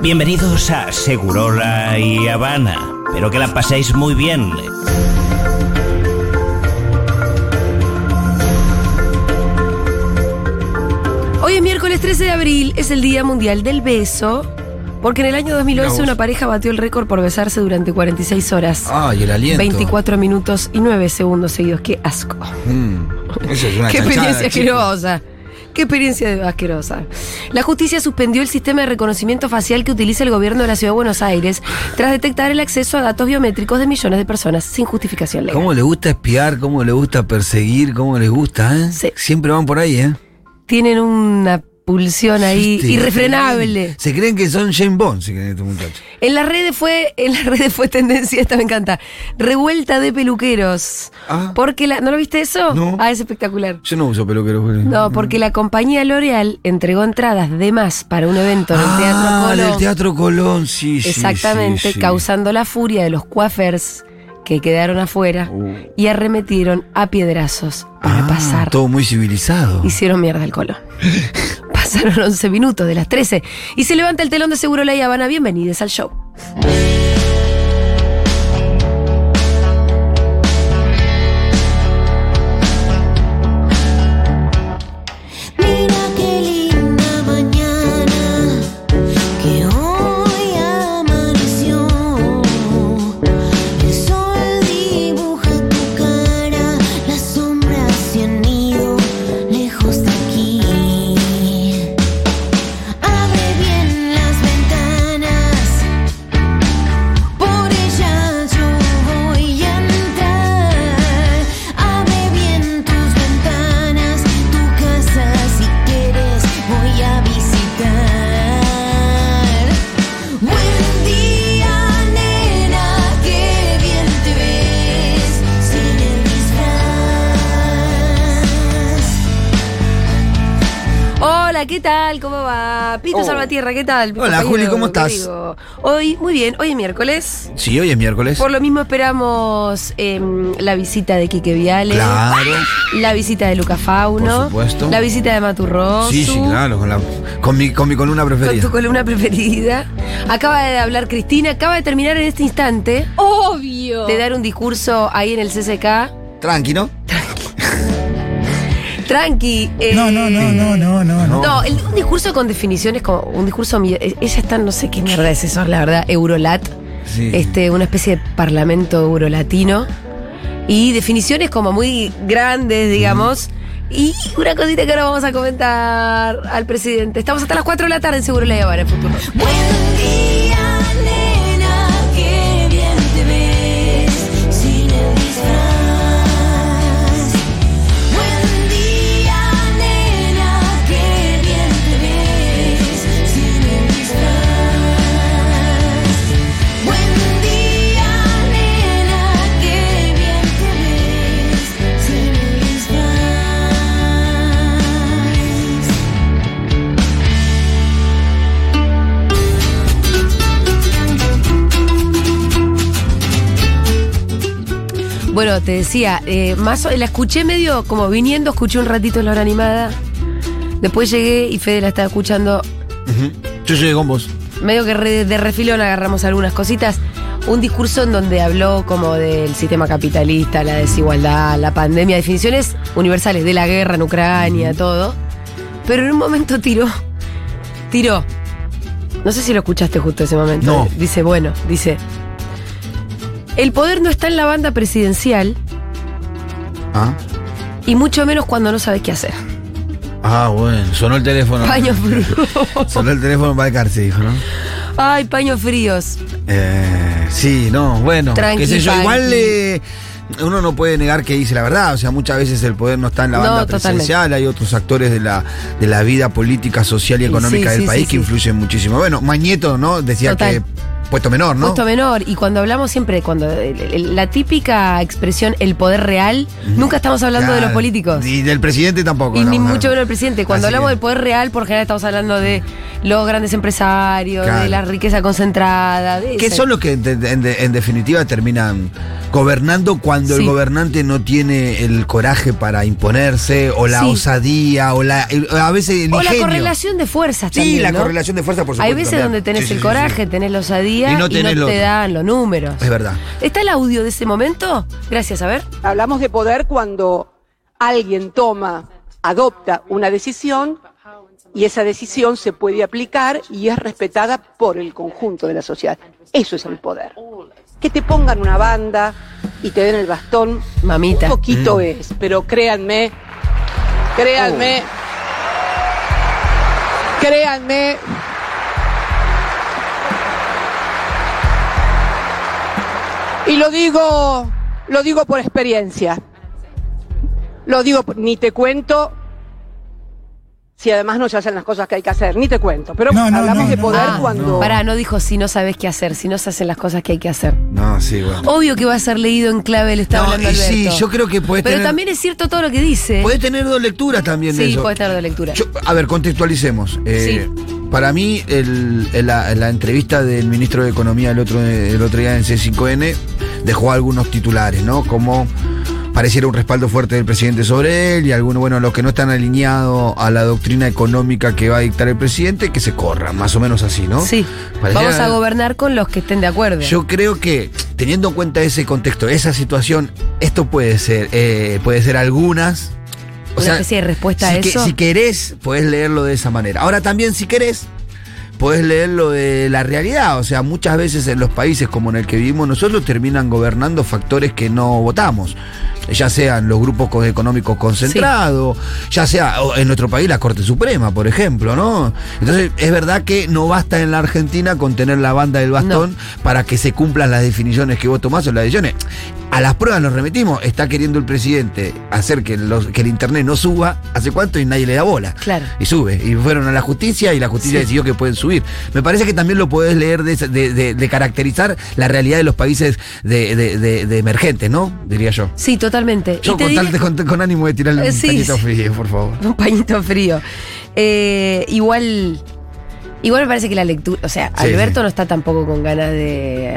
Bienvenidos a Segurola y Habana. Espero que la paséis muy bien. Hoy es miércoles 13 de abril, es el Día Mundial del Beso, porque en el año 2011 una pareja batió el récord por besarse durante 46 horas. Ay, el aliento. 24 minutos y 9 segundos seguidos. ¡Qué asco! Mm, eso es una ¡Qué chanchada, experiencia asquerosa! ¡Qué experiencia asquerosa! La justicia suspendió el sistema de reconocimiento facial que utiliza el gobierno de la Ciudad de Buenos Aires tras detectar el acceso a datos biométricos de millones de personas sin justificación legal. ¿Cómo le gusta espiar? ¿Cómo le gusta perseguir? ¿Cómo les gusta? eh? Sí. Siempre van por ahí, ¿eh? Tienen una pulsión ahí irrefrenable. Se creen que son James Bond, se creen estos muchachos. En las redes fue, en las redes fue tendencia, esta me encanta. Revuelta de peluqueros. Ah. Porque la, ¿no lo viste eso? No. Ah, es espectacular. Yo no uso peluqueros. pero- No, porque la compañía L'Oreal entregó entradas de más para un evento en el Teatro Ah, Colón. del Teatro Colón, sí, sí. Exactamente, sí, sí. causando la furia de los coafers que quedaron afuera Uh. y arremetieron a piedrazos para Ah, pasar. Todo muy civilizado. Hicieron mierda el Colón. Pasaron 11 minutos de las 13 y se levanta el telón de Seguro La Habana. Bienvenidos al show. Oh. Salvatierra, ¿qué tal? Hola, compañero, Juli, ¿cómo estás? Hoy, muy bien, hoy es miércoles. Sí, hoy es miércoles. Por lo mismo esperamos em, la visita de Quique Viale. Claro. La visita de Luca Fauno. Por supuesto. La visita de Maturroso. Sí, sí, claro, con, la, con, mi, con mi columna Con preferida. tu columna preferida. Acaba de hablar Cristina, acaba de terminar en este instante Obvio. de dar un discurso ahí en el CCK. Tranqui, ¿no? Tranqui. eh, No, no, no, no, no, no, no. No, el- un discurso con definiciones como un discurso. eh, Ella está, no sé qué mierda es eso, la verdad, Eurolat. Sí. Este, una especie de parlamento eurolatino. Y definiciones como muy grandes, digamos. Y una cosita que ahora vamos a comentar al presidente. Estamos hasta las 4 de la tarde en Seguro La Habana, en futuro. Buen día, Bueno, te decía, eh, más la escuché medio como viniendo, escuché un ratito la hora animada. Después llegué y Fede la estaba escuchando. Yo llegué con vos. Medio que re- de refilón agarramos algunas cositas. Un discurso en donde habló como del sistema capitalista, la desigualdad, la pandemia, definiciones universales de la guerra en Ucrania, todo. Pero en un momento tiró, tiró. No sé si lo escuchaste justo ese momento. No. Dice, bueno, dice, el poder no está en la banda presidencial Ah. y mucho menos cuando no sabes qué hacer. Ah, bueno. Sonó el teléfono. Paños fríos. Sonó el teléfono para Carce, dijo, ¿no? Ay, paños fríos. Eh, sí, no, bueno. Tranqui, qué sé yo, igual eh, uno no puede negar que dice la verdad. O sea, muchas veces el poder no está en la No, banda totalmente. presidencial. Hay otros actores de la, de la vida política, social y económica sí, del sí, país sí, que influyen muchísimo. Bueno, Mañeto, ¿no? Decía Total. que puesto menor, ¿no? Puesto menor. Y cuando hablamos siempre, cuando el- el- la típica expresión el poder real, nunca estamos hablando de los Claro. políticos. Y del presidente tampoco. Y ni mucho menos del presidente. Cuando Así hablamos que- del poder real, por general estamos hablando de los grandes empresarios, Claro. de la riqueza concentrada. De esa- son los que en definitiva terminan gobernando cuando Sí. el gobernante no tiene el coraje para imponerse, o la Sí. osadía, o la el- a veces el O la correlación de fuerzas Sí, también, la ¿no? correlación de fuerza, por supuesto. Hay veces también. donde tenés Sí, sí, el sí, coraje, sí. tenés la osadía Y y no tenés lo te otro. dan los números. Es verdad. ¿Está el audio de ese momento? Gracias, a ver. Hablamos de poder cuando alguien toma, adopta una decisión y esa decisión se puede aplicar y es respetada por el conjunto de la sociedad. Eso es el poder. Que te pongan una banda y te den el bastón, Mamita. un poquito Mm. es, pero créanme, créanme, créanme. Y lo digo, lo digo por experiencia. Lo digo, ni te cuento si además no se hacen las cosas que hay que hacer, ni te cuento. Pero No, no, hablamos no, de no, poder Ah, cuando... Pará, no dijo si no sabes qué hacer, si no se hacen las cosas que hay que hacer. No, sí, bueno. Obvio que va a ser leído en clave, le está No, hablando Alberto. sí, yo creo que puede Pero tener- también es cierto todo lo que dice. Puede tener dos lecturas también de Sí, eso. puede tener dos lecturas. Yo- a ver, contextualicemos. Eh, Para mí, el- el- la, la entrevista del ministro de Economía el otro, el otro día en C5N dejó algunos titulares, ¿no? Como pareciera un respaldo fuerte del presidente sobre él y algunos, bueno, los que no están alineados a la doctrina económica que va a dictar el presidente, que se corran, más o menos así, ¿no? Sí, Pareciera- vamos a gobernar con los que estén de acuerdo. Yo creo que, teniendo en cuenta ese contexto, esa situación, esto puede ser, eh, puede ser algunas. Una especie de respuesta si a que- eso. si querés, podés leerlo de esa manera. Ahora también, si querés, podés leerlo de la realidad. O sea, muchas veces en los países como en el que vivimos nosotros terminan gobernando factores que no votamos. Ya sean los grupos co- económicos concentrados, ya sea en nuestro país la Corte Suprema, por ejemplo, ¿no? Entonces, es verdad que no basta en la Argentina con tener la banda del bastón para que se cumplan las definiciones que vos tomás o las decisiones. A las pruebas nos remitimos. Está queriendo el presidente hacer que, los- que el internet no suba. ¿Hace cuánto? Y nadie le da bola. Claro. Y sube. Y fueron a la justicia y la justicia Sí. decidió que pueden subir. Me parece que también lo podés leer de, esa- de- de- de caracterizar la realidad de los países de, emergentes, ¿no? Diría yo. Sí, totalmente. Yo con, diré- tal- con- con ánimo de tirarle Eh, un sí, pañito frío, por favor. Un pañito frío. Eh, igual. Igual me parece que la lectura. O sea, Sí, Alberto sí. no está tampoco con ganas de.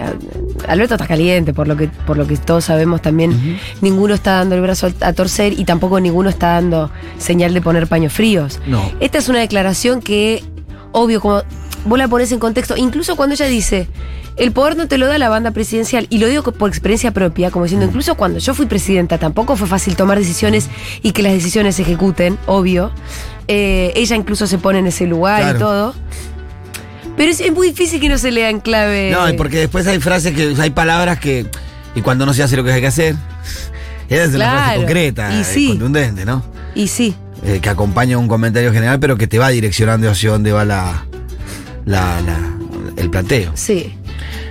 Alberto está caliente, por lo que, por lo que todos sabemos también. Ninguno está dando el brazo a torcer y tampoco ninguno está dando señal de poner paños fríos. No. Esta es una declaración que, obvio, como vos la pones en contexto, incluso cuando ella dice. El poder no te lo da la banda presidencial, y lo digo por experiencia propia, como diciendo, incluso cuando yo fui presidenta, tampoco fue fácil tomar decisiones y que las decisiones se ejecuten, obvio. Eh, ella incluso se pone en ese lugar Claro. y todo. Pero es, es muy difícil que no se lea en clave. No, y porque después hay frases que. hay palabras que. Y cuando no se hace lo que hay que hacer. Esa es una frase Claro, concreta, y sí. contundente, ¿no? Y sí, eh, que acompaña un comentario general, pero que te va direccionando hacia dónde va la, la- la- el planteo. sí.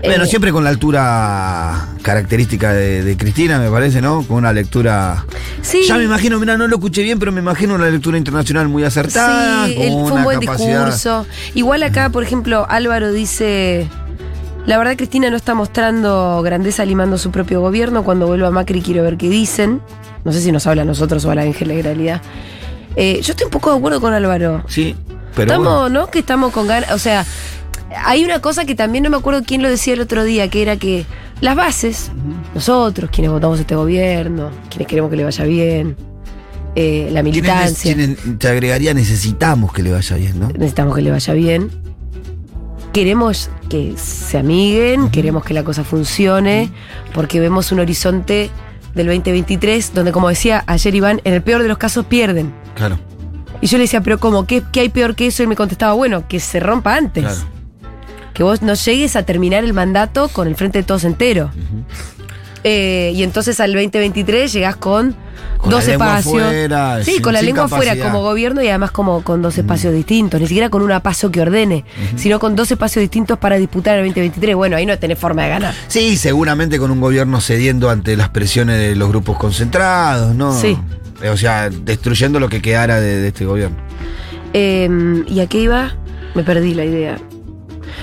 Bueno, Eh, siempre con la altura característica de, de Cristina, me parece, ¿no? Con una lectura. Sí. Ya me imagino, mira, no lo escuché bien, pero me imagino una lectura internacional muy acertada. Sí, con él- fue un buen capacidad- discurso. Igual acá, por ejemplo, Álvaro dice. La verdad, Cristina no está mostrando grandeza limando su propio gobierno. Cuando vuelva Macri, quiero ver qué dicen. No sé si nos habla a nosotros o a la en generalidad. Eh, yo estoy un poco de acuerdo con Álvaro. Sí, pero. estamos, bueno. ¿no? Que estamos con ganas. O sea, hay una cosa que también no me acuerdo quién lo decía el otro día, que era que las bases, nosotros, quienes votamos este gobierno, quienes queremos que le vaya bien, eh, la ¿Quiénes- militancia, quiénes- te agregaría, necesitamos que le vaya bien, ¿no? necesitamos que le vaya bien. Queremos que se amiguen, queremos que la cosa funcione, porque vemos un horizonte del 2023 donde, como decía ayer Iván, en el peor de los casos pierden. Claro, Y yo le decía, pero ¿cómo? ¿Qué, qué hay peor que eso? Y me contestaba, bueno, que se rompa antes. claro. Que vos no llegues a terminar el mandato con el frente de todos entero. Eh, y entonces al 2023 llegás con, Con dos espacios. sí, sin- con la lengua afuera como gobierno y además como con dos espacios distintos. Ni siquiera con un paso que ordene, sino con dos espacios distintos para disputar el 2023. Bueno, ahí no tenés forma de ganar. Sí, seguramente con un gobierno cediendo ante las presiones de los grupos concentrados, ¿no? Sí. Eh, O sea, destruyendo lo que quedara de, de este gobierno. Eh, ¿Y a qué iba? Me perdí la idea.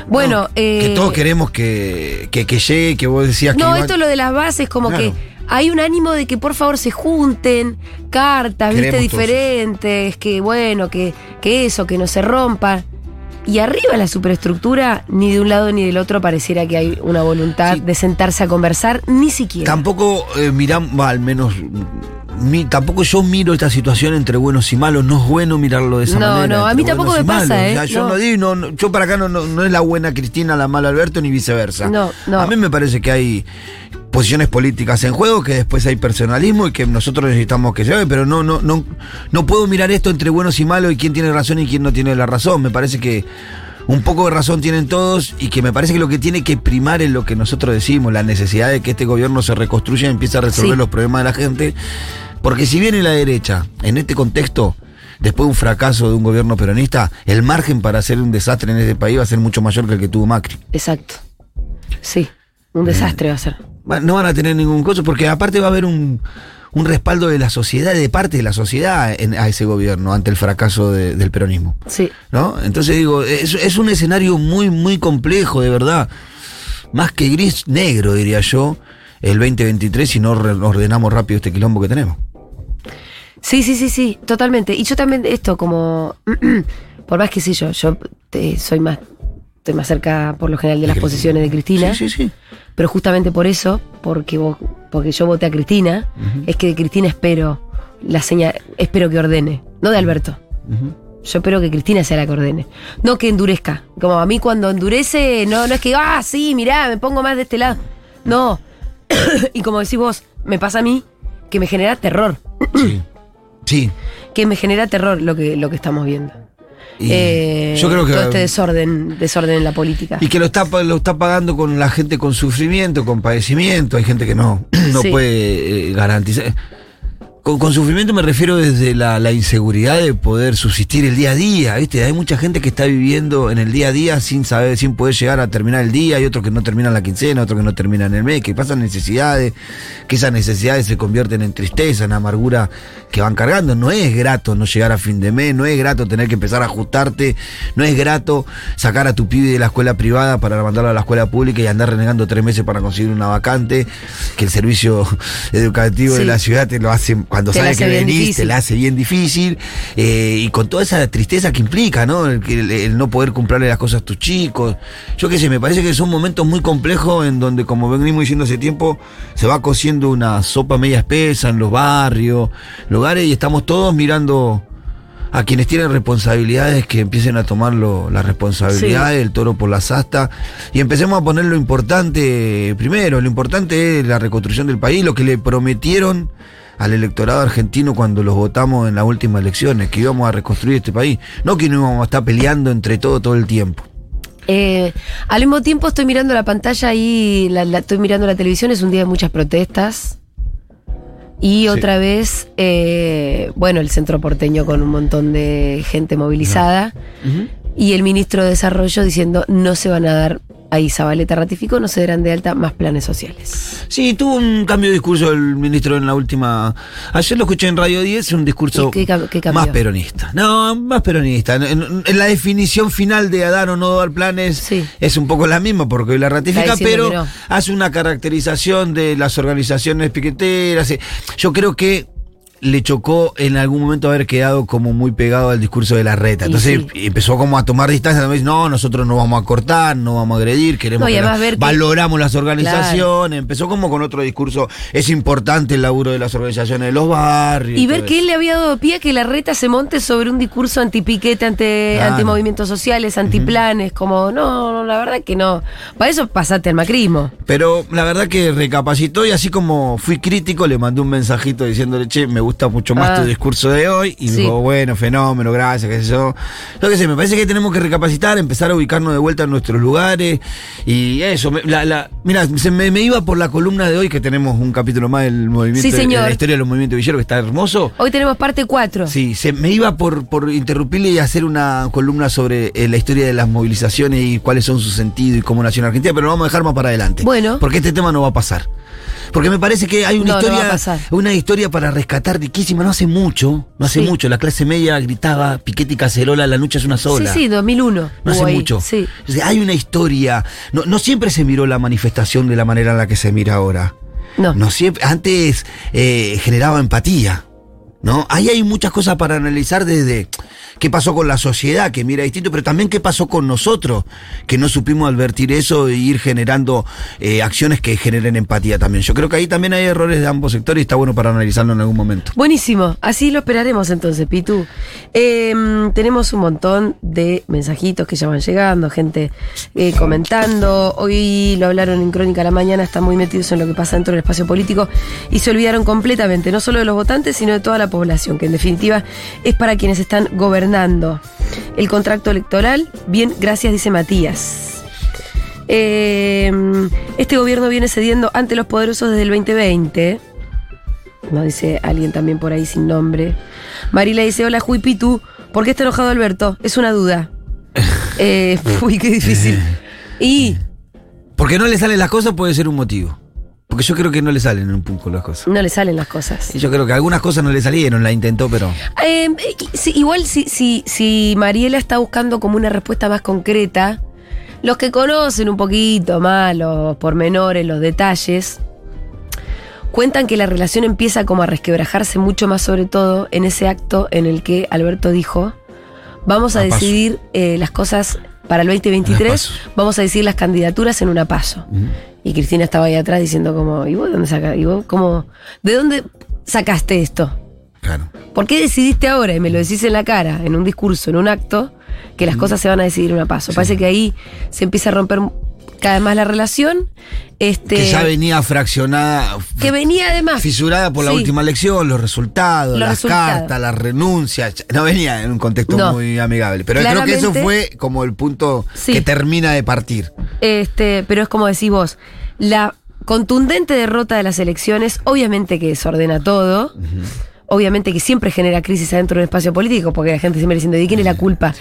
Bueno, No, eh, que todos queremos que, que, que llegue, que vos decías que. No, iba- esto es lo de las bases, como Claro. que hay un ánimo de que por favor se junten, cartas, viste, Queremos todos diferentes, que bueno, que, que eso, que no se rompa. Y arriba de la superestructura, ni de un lado ni del otro pareciera que hay una voluntad Sí. de sentarse a conversar, ni siquiera. Tampoco eh, miramos, al menos. mi- tampoco yo miro esta situación entre buenos y malos. No es bueno mirarlo de esa No, manera. no, a entre mí tampoco me pasa, malos. ¿eh? O sea, yo No. no, digo, no, no, yo para acá no, no, no es la buena Cristina, la mala Alberto, ni viceversa. No, no. A mí me parece que hay posiciones políticas en juego, que después hay personalismo y que nosotros necesitamos que se vea, pero no, no, no, no puedo mirar esto entre buenos y malos y quién tiene razón y quién no tiene la razón. Me parece que un poco de razón tienen todos y que me parece que lo que tiene que primar es lo que nosotros decimos, la necesidad de que este gobierno se reconstruya y empiece a resolver Sí. los problemas de la gente. Porque si viene la derecha, en este contexto, después de un fracaso de un gobierno peronista, el margen para hacer un desastre en este país va a ser mucho mayor que el que tuvo Macri. Exacto. Sí, un desastre va a ser. No van a tener ningún costo, porque aparte va a haber un, un respaldo de la sociedad, de parte de la sociedad en- a ese gobierno ante el fracaso de- del peronismo. Sí. ¿No? Entonces digo, es, es un escenario muy, muy complejo, de verdad. Más que gris, negro, diría yo, el 2023 si no ordenamos rápido este quilombo que tenemos. Sí, sí, sí, sí, totalmente. Y yo también, esto como, por más que sí, yo, yo te- soy más, estoy más cerca por lo general de De las Cristina. posiciones de Cristina, Sí, sí, sí. pero justamente por eso, porque, vos- porque yo voté a Cristina, es que de Cristina espero la señal, espero que ordene, no de Alberto. Yo espero que Cristina sea la que ordene. No que endurezca. Como a mí cuando endurece, no, no es que, ah, sí, mirá, me pongo más de este lado. No. y como decís vos, me pasa a mí que me genera terror. Sí. Sí. Que me genera terror lo que, lo que estamos viendo. Eh, yo creo que. Todo este desorden, desorden en la política. Y que lo está, lo está pagando con la gente con sufrimiento, con padecimiento. Hay gente que no, no Sí. puede eh, garantizar. Con, con sufrimiento me refiero desde la, la inseguridad de poder subsistir el día a día, ¿viste? Hay mucha gente que está viviendo en el día a día sin saber, sin poder llegar a terminar el día, hay otros que no terminan la quincena, otros que no terminan el mes, que pasan necesidades, que esas necesidades se convierten en tristeza, en amargura que van cargando. No es grato no llegar a fin de mes, no es grato tener que empezar a ajustarte, no es grato sacar a tu pibe de la escuela privada para mandarlo a la escuela pública y andar renegando tres meses para conseguir una vacante, que el servicio educativo de la ciudad te lo hace cuando Te la sabe que venís, te la hace bien difícil, eh, y con toda esa tristeza que implica, ¿no? El, que- el- el no poder comprarle las cosas a tus chicos. Yo qué sé, me parece que son momentos muy complejos en donde, como venimos diciendo hace tiempo, se va cociendo una sopa media espesa en los barrios, lugares, y estamos todos mirando a quienes tienen responsabilidades que empiecen a tomarlo la responsabilidad del toro por las astas y empecemos a poner lo importante primero, lo importante es la reconstrucción del país, lo que le prometieron al electorado argentino cuando los votamos en las últimas elecciones, que íbamos a reconstruir este país, no que no íbamos a estar peleando entre todo todo el tiempo. Eh, al mismo tiempo estoy mirando la pantalla y la, la- estoy mirando la televisión, es un día de muchas protestas. Y otra vez, eh, bueno, el centro porteño con un montón de gente movilizada. Y el ministro de Desarrollo diciendo no se van a dar, ahí Zabaleta ratificó, no se darán de alta más planes sociales. Sí, tuvo un cambio de discurso el ministro en la última. Ayer lo escuché en Radio 10, un discurso más peronista. No, más peronista. En, la definición final de dar o no dar planes Sí. es un poco la misma porque hoy la ratifica, pero no. hace una caracterización de las organizaciones piqueteras. eh. Yo creo que le chocó en algún momento haber quedado como muy pegado al discurso de la reta. Entonces sí. empezó como a tomar distancia. también, No, nosotros no vamos a cortar, no vamos a agredir, queremos No, y que además la- ver que- valoramos las organizaciones. Empezó como con otro discurso. Es importante el laburo de las organizaciones de los barrios. Y ver que eso. él le había dado pie a que la reta se monte sobre un discurso antipiquete, ante, Claro. antimovimientos sociales, antiplanes, como no, no, la verdad que no. Para eso pasaste al macrismo. Pero la verdad que recapacitó y así como fui crítico, le mandé un mensajito diciéndole, che, me gusta mucho más Ah. tu discurso de hoy. Y Sí. dijo, bueno, fenómeno, gracias, qué sé yo. Yo qué sé, me parece que tenemos que recapacitar, empezar a ubicarnos de vuelta en nuestros lugares. Y eso, la, la, mira, se me, me iba por la columna de hoy, que tenemos un capítulo más del movimiento, Sí, de la historia de los movimientos villeros, que está hermoso. Hoy tenemos parte 4. Sí, se me iba por, por interrumpirle y hacer una columna sobre eh, la historia de las movilizaciones y cuáles son su sentido y cómo nació en Argentina, pero lo vamos a dejar más para adelante. Bueno. Porque este tema no va a pasar. Porque me parece que hay una No, historia, una historia para rescatar riquísima. No hace mucho, no hace Sí. mucho. La clase media gritaba Piquete y Cacerola, la noche es una Sí, sola. sí, 2001. No hace ahí, mucho. Sí. Hay una historia. No, no siempre se miró la manifestación de la manera en la que se mira ahora. No. No siempre. Antes eh, generaba empatía. ¿No? Ahí hay muchas cosas para analizar desde qué pasó con la sociedad, que mira distinto, pero también qué pasó con nosotros, que no supimos advertir eso e ir generando eh, acciones que generen empatía también. Yo creo que ahí también hay errores de ambos sectores y está bueno para analizarlo en algún momento. Buenísimo, así lo esperaremos entonces, Pitu. Eh, tenemos un montón de mensajitos que ya van llegando, gente eh, comentando. Hoy lo hablaron en Crónica a la Mañana, están muy metidos en lo que pasa dentro del espacio político y se olvidaron completamente, no solo de los votantes, sino de toda la población, que en definitiva es para quienes están gobernando. El contrato electoral, bien, gracias, dice Matías. Eh, este gobierno viene cediendo ante los poderosos desde el 2020. No dice alguien también por ahí sin nombre. Marila dice, hola Juipitu, ¿por qué está enojado Alberto? Es una duda. Eh, uy, qué difícil. Y Porque no le salen las cosas puede ser un motivo. Porque yo creo que no le salen en un punto las cosas. no le salen las cosas. Y yo creo que algunas cosas no le salieron, la intentó, pero. Eh, sí, igual si, si, si Mariela está buscando como una respuesta más concreta, los que conocen un poquito más los pormenores, los detalles, cuentan que la relación empieza como a resquebrajarse mucho más sobre todo en ese acto en el que Alberto dijo, vamos a, decidir eh, las cosas para el Las 2023, paso. vamos a decidir las candidaturas en una paso. Y Cristina estaba ahí atrás diciendo como, ¿y vos de dónde vos cómo? ¿De dónde sacaste esto? Claro. ¿Por qué decidiste ahora y me lo decís en la cara, en un discurso, en un acto, que las cosas se van a decidir en un paso? Parece que ahí se empieza a romper cada vez más la relación. Este, Que ya venía fraccionada. que venía además. Fisurada por la Sí. última elección, los resultados, Los las resultados. cartas, las renuncias. No venía en un contexto No. muy amigable. Pero creo que eso fue como el punto Sí. que termina de partir. Este, pero es como decís vos, la contundente derrota de las elecciones, obviamente que desordena todo. Obviamente que siempre genera crisis adentro del espacio político, porque la gente siempre diciendo, ¿de quién es la culpa?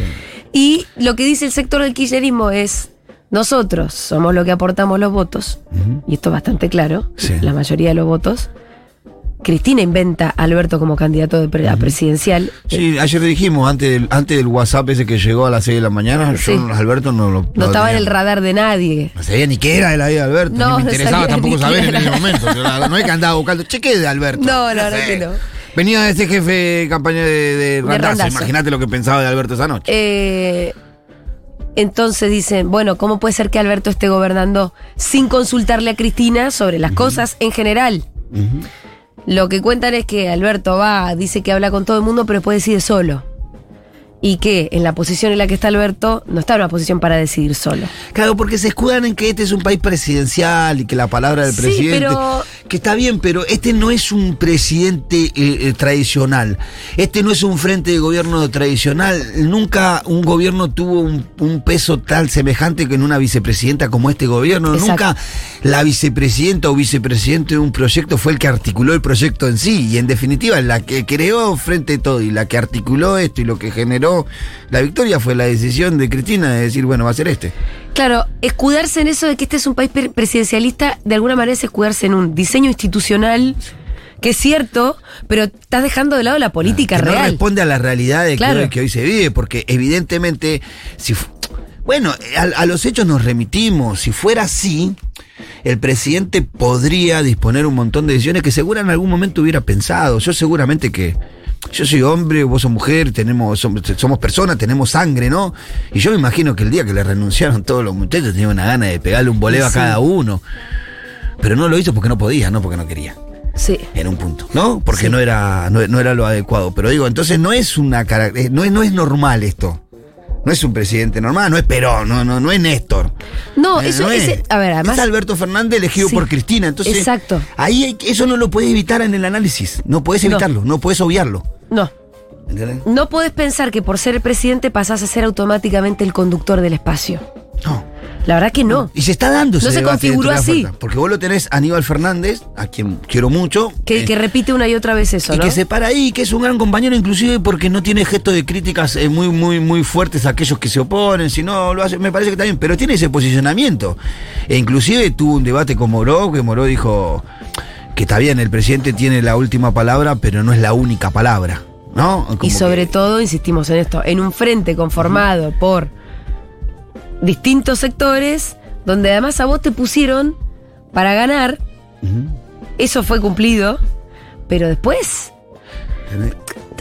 Y lo que dice el sector del kirchnerismo es, nosotros somos lo que aportamos los votos, y esto es bastante claro, Sí. la mayoría de los votos. Cristina inventa a Alberto como candidato de pre- a presidencial. Sí, ayer dijimos, antes del, antes del WhatsApp ese que llegó a las 6 de la mañana, Sí. yo, Alberto, no lo. No estaba en el radar de nadie. No sabía ni qué era de la vida de Alberto, No, ni me no interesaba tampoco saber en ese momento. No es que andaba buscando, che, ¿qué es de Alberto? No, verdad sé. que no. Venía de ese jefe de campaña de, de Randazzo, Randazzo. imagínate lo que pensaba de Alberto esa noche. Eh, entonces dicen, bueno, ¿cómo puede ser que Alberto esté gobernando sin consultarle a Cristina sobre las cosas en general? Lo que cuentan es que Alberto va, dice que habla con todo el mundo, pero después decide solo. Y que en la posición en la que está Alberto, no está en una posición para decidir solo. Claro, porque se escudan en que este es un país presidencial y que la palabra del Sí, presidente. pero- Que está bien, pero este no es un presidente eh, eh, tradicional. Este no es un frente de gobierno tradicional. Nunca un gobierno tuvo un, un peso tal semejante que en una vicepresidenta como este gobierno. Exacto. Nunca la vicepresidenta o vicepresidente de un proyecto fue el que articuló el proyecto en sí. Y en definitiva, la que creó frente todo y la que articuló esto y lo que generó la victoria fue la decisión de Cristina de decir, bueno, va a ser este. Claro, escudarse en eso de que este es un país pre- presidencialista, de alguna manera es escudarse en un diseño institucional que es cierto, pero estás dejando de lado la política que no real. responde a la realidad de que Claro. hoy- que hoy se vive, porque evidentemente, si bueno, a, a los hechos nos remitimos. Si fuera así, el presidente podría disponer un montón de decisiones que seguro en algún momento hubiera pensado. Yo seguramente que yo soy hombre, vos sos mujer, tenemos, somos, somos personas, tenemos sangre, ¿no? Y yo me imagino que el día que le renunciaron todos los muchachos tenía una gana de pegarle un boleo a cada uno. Pero no lo hizo porque no podía, no porque no quería Sí. en un punto, ¿no? Porque Sí. no era no, no era lo adecuado. Pero digo, entonces no es una eh, no es, no es normal esto. No es un presidente normal, no es Perón, no, no, no es Néstor. No, Eh, eso no ese- a ver, además es Alberto Fernández elegido Sí, por Cristina. Entonces, exacto. ahí hay- eso no lo puedes evitar en el análisis. No puedes No. evitarlo, no puedes obviarlo. no. ¿Entendés? No podés pensar que por ser el presidente pasás a ser automáticamente el conductor del espacio. No. La verdad que no. Y se está dando ese No se debate configuró dentro de así. oferta, Porque vos lo tenés a Aníbal Fernández, a quien quiero mucho. Que, eh, que repite una y otra vez eso, y ¿no? que se para ahí, que es un gran compañero, inclusive porque no tiene gestos de críticas eh, muy, muy, muy fuertes a aquellos que se oponen, si no lo hace, me parece que está bien, pero tiene ese posicionamiento. E inclusive tuvo un debate con Moró, que Moró dijo que está bien, el presidente tiene la última palabra, pero no es la única palabra, ¿no? Y sobre que- todo, insistimos en esto, en un frente conformado por distintos sectores, donde además a vos te pusieron para ganar, eso fue cumplido, pero después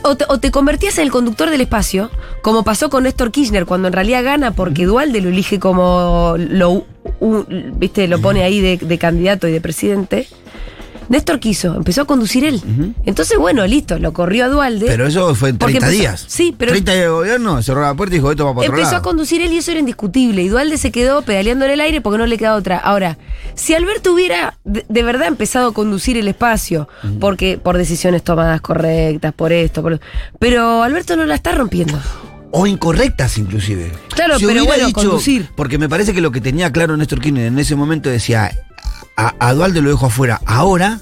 O te, o te convertías en el conductor del espacio, como pasó con Néstor Kirchner, cuando en realidad gana porque Dualde lo elige como lo, viste, lo pone ahí de, de candidato y de presidente. Néstor quiso, empezó a conducir él. Entonces, bueno, listo, lo corrió a Dualde. Pero eso fue en Porque 30 empezó- días. Sí, pero 30 días de gobierno, cerró la puerta y dijo, esto va para otro Empezó a lado. conducir él y eso era indiscutible. Y Dualde se quedó pedaleando en el aire porque no le queda otra. Ahora, si Alberto hubiera de, de verdad empezado a conducir el espacio, porque por decisiones tomadas correctas, por esto, por pero Alberto no la está rompiendo. O incorrectas, inclusive. Claro, pero hubiera bueno, conducir. Porque me parece que lo que tenía claro Néstor Kirchner en ese momento decía, a, a Dualde lo dejo afuera ahora,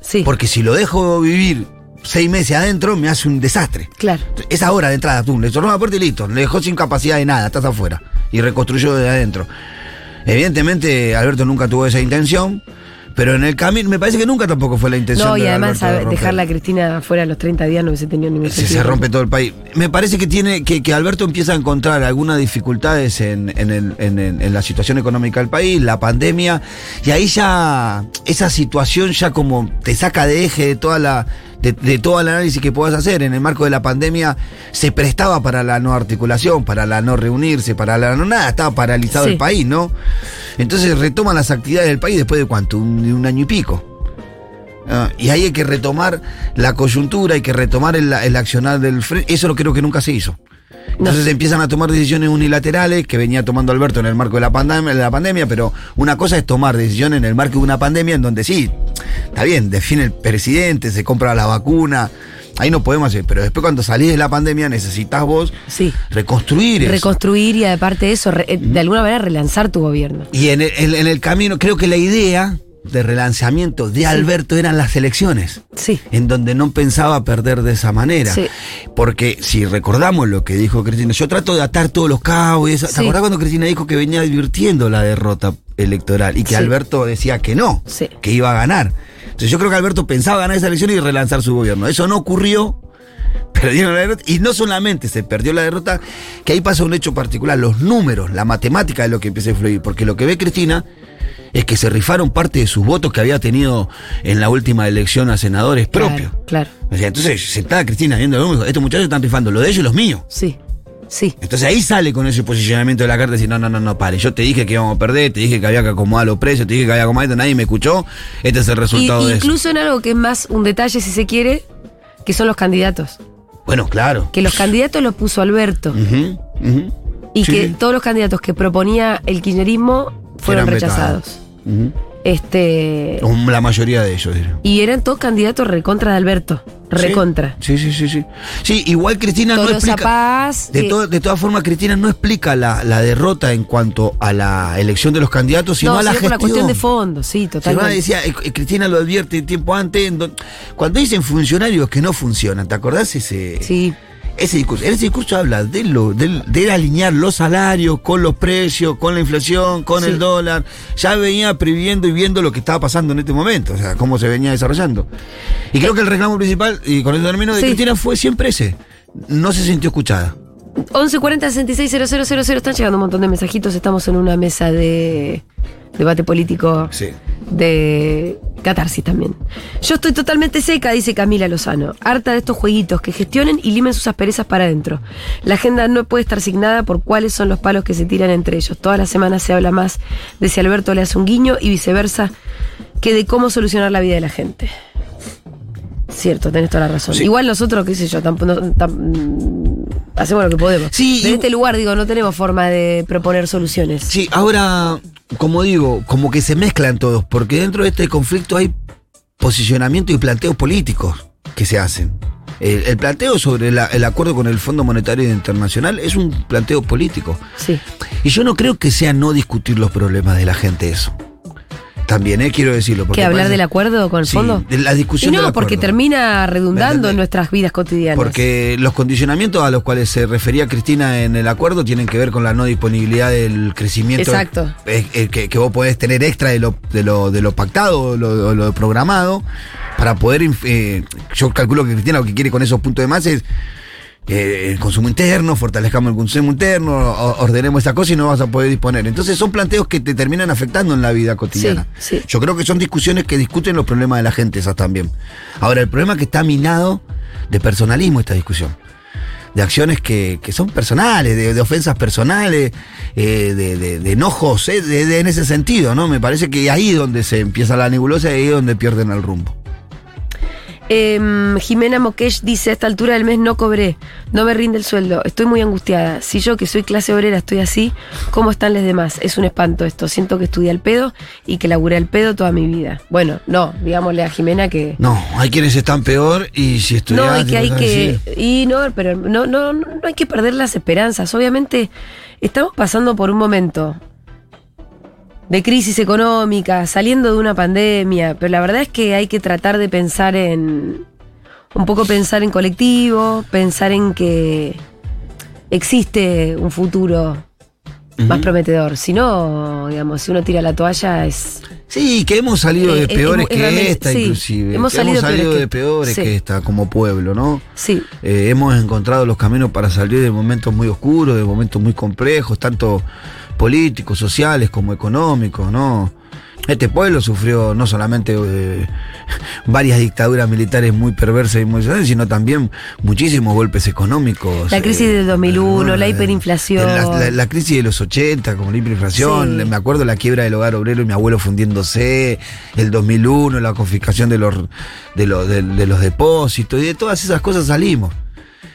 Sí, porque si lo dejo vivir seis meses adentro, me hace un desastre. claro. Es ahora de entrada, tú, le cerró la puerta y listo, le dejó sin capacidad de nada, estás afuera. Y reconstruyó desde adentro. Evidentemente, Alberto nunca tuvo esa intención, pero en el camino, me parece que nunca tampoco fue la intención No, y de además de dejarla a Cristina fuera a los 30 días no hubiese tenido ningún Se, sentido. se rompe todo el país. Me parece que tiene que, que Alberto empieza a encontrar algunas dificultades en, en el- en la situación económica del país, la pandemia, y ahí ya esa situación ya como te saca de eje de toda la de, de todo el análisis que puedas hacer. En el marco de la pandemia se prestaba para la no articulación, para la no reunirse, para la no nada, estaba paralizado Sí. el país, ¿no? Entonces retoman las actividades del país después de cuánto, un, de un año y pico. Ah, y ahí hay que retomar la coyuntura, hay que retomar el, el accionar del frente. Eso lo creo que nunca se hizo. Entonces empiezan a tomar decisiones unilaterales que venía tomando Alberto en el marco de la pandemia, de la pandemia, pero una cosa es tomar decisiones en el marco de una pandemia en donde sí, está bien, define el presidente, se compra la vacuna, ahí no podemos hacer, pero después cuando salís de la pandemia necesitas vos Sí. reconstruir eso. Reconstruir y aparte de eso, eh, de alguna manera relanzar tu gobierno. Y en el, en- en el camino, creo que la idea de relanzamiento de Alberto eran las elecciones. Sí. en donde no pensaba perder de esa manera. Sí. Porque si recordamos lo que dijo Cristina, yo trato de atar todos los cabos y eso. ¿Te Sí. acordás cuando Cristina dijo que venía advirtiendo la derrota electoral y que Sí. Alberto decía que no, Sí. que iba a ganar? Entonces yo creo que Alberto pensaba ganar esa elección y relanzar su gobierno. Eso no ocurrió. Perdieron la derrota. Y no solamente se perdió la derrota, que ahí pasa un hecho particular, los números, la matemática de lo que empieza a influir. Porque lo que ve Cristina es que se rifaron parte de sus votos que había tenido en la última elección a senadores Claro, propios. Claro. O sea, entonces sentada Cristina viendo lo mismo, estos muchachos están rifando lo de ellos y los míos. Sí. Sí. Entonces ahí sale con ese posicionamiento de la carta y decir, no, no, no, no, pare, yo te dije que íbamos a perder, te dije que había que acomodar los precios, te dije que había que acomodar esto, nadie me escuchó, este es el Y, resultado de incluso en algo que es más un detalle, si se quiere, que son los candidatos. Bueno, claro. Que los candidatos los puso Alberto. Ujú. Y Sí, que todos los candidatos que proponía el kirchnerismo fueron Eran rechazados. Este. La mayoría de ellos. Y eran todos candidatos recontra de Alberto. Recontra. Sí, sí, sí, sí. Sí, igual Cristina no explica. Paz. De, eh, to- de todas formas, Cristina no explica la, la derrota en cuanto a la elección de los candidatos, sino no, a la sino por gestión. la cuestión de fondo, sí, totalmente. decía, eh, eh, Cristina lo advierte tiempo antes. en don- cuando dicen funcionarios que no funcionan, ¿te acordás ese, Sí. Ese discurso? En ese discurso habla de, lo, de alinear los salarios con los precios, con la inflación, con Sí. el dólar. Ya venía previendo y viendo lo que estaba pasando en este momento, o sea, cómo se venía desarrollando. Y creo que el reclamo principal, y con eso termino, de Sí. Cristina fue siempre ese. No se sintió escuchada. 1140 66 000 están llegando un montón de mensajitos. Estamos en una mesa de debate político Sí. de catarsis también. Yo estoy totalmente seca, dice Camila Lozano. Harta de estos jueguitos que gestionen y limen sus asperezas para adentro. La agenda no puede estar signada por cuáles son los palos que se tiran entre ellos. Todas las semanas se habla más de si Alberto le hace un guiño y viceversa que de cómo solucionar la vida de la gente. Cierto, tenés toda la razón. Sí. Igual nosotros, qué sé yo, tampoco no- tam- hacemos lo que podemos. Sí, y- este lugar, digo, no tenemos forma de proponer soluciones. Sí, ahora, como digo, como que se mezclan todos, porque dentro de este conflicto hay posicionamientos y planteos políticos que se hacen. El, el planteo sobre la- el acuerdo con el Fondo Monetario Internacional es un planteo político. Sí. Y yo no creo que sea no discutir los problemas de la gente eso. También, eh, quiero decirlo. porque ¿Que hablar parece- del acuerdo con el Sí, fondo? de la discusión Y no, del porque termina redundando en nuestras vidas cotidianas. Porque los condicionamientos a los cuales se refería Cristina en el acuerdo tienen que ver con la no disponibilidad del crecimiento Exacto. eh, eh, que, que vos podés tener extra de lo, de lo, de lo pactado o lo, lo programado para poder. eh, yo calculo que Cristina lo que quiere con esos puntos de más es. Eh, el consumo interno, fortalezcamos el consumo interno, ordenemos esa cosa y no vas a poder disponer. Entonces son planteos que te terminan afectando en la vida cotidiana. Sí, sí. Yo creo que son discusiones que discuten los problemas de la gente, esas también. Ahora, el problema que está minado de personalismo esta discusión. De acciones que, que son personales, de, de ofensas personales, eh, de, de- de enojos, eh, de- de- en ese sentido, ¿no? Me parece que ahí es donde se empieza la nebulosa y ahí es donde pierden el rumbo. Em, Jimena Mokesh dice, a esta altura del mes no cobré, no me rinde el sueldo, estoy muy angustiada. Si yo que soy clase obrera estoy así, ¿cómo están los demás? Es un espanto esto. Siento que estudié al pedo y que laburé al pedo toda mi vida. Bueno, no, digámosle a Jimena que... No, hay quienes están peor y si estudias... No, y que hay que. Y no, pero no, no, no hay que perder las esperanzas. Obviamente, estamos pasando por un momento de crisis económica, saliendo de una pandemia, pero la verdad es que hay que tratar de pensar en. Un poco pensar en colectivo, pensar en que existe un futuro más prometedor. Si no, digamos, si uno tira la toalla es. Sí, que hemos salido de eh, peores es que esta, sí, inclusive. hemos salido hemos salido peores de peores que esta como pueblo, ¿no? Sí. Eh, hemos encontrado los caminos para salir de momentos muy oscuros, de momentos muy complejos, tanto políticos, sociales como económicos, ¿no? Este pueblo sufrió no solamente eh, varias dictaduras militares muy perversas y muy sino también muchísimos golpes económicos. La crisis del 2001, la hiperinflación. La, la- la crisis de los 80, como la hiperinflación. Sí. Me acuerdo la quiebra del hogar obrero y mi abuelo fundiéndose. El 2001, la confiscación de los, de los, de, de los depósitos. Y de todas esas cosas salimos.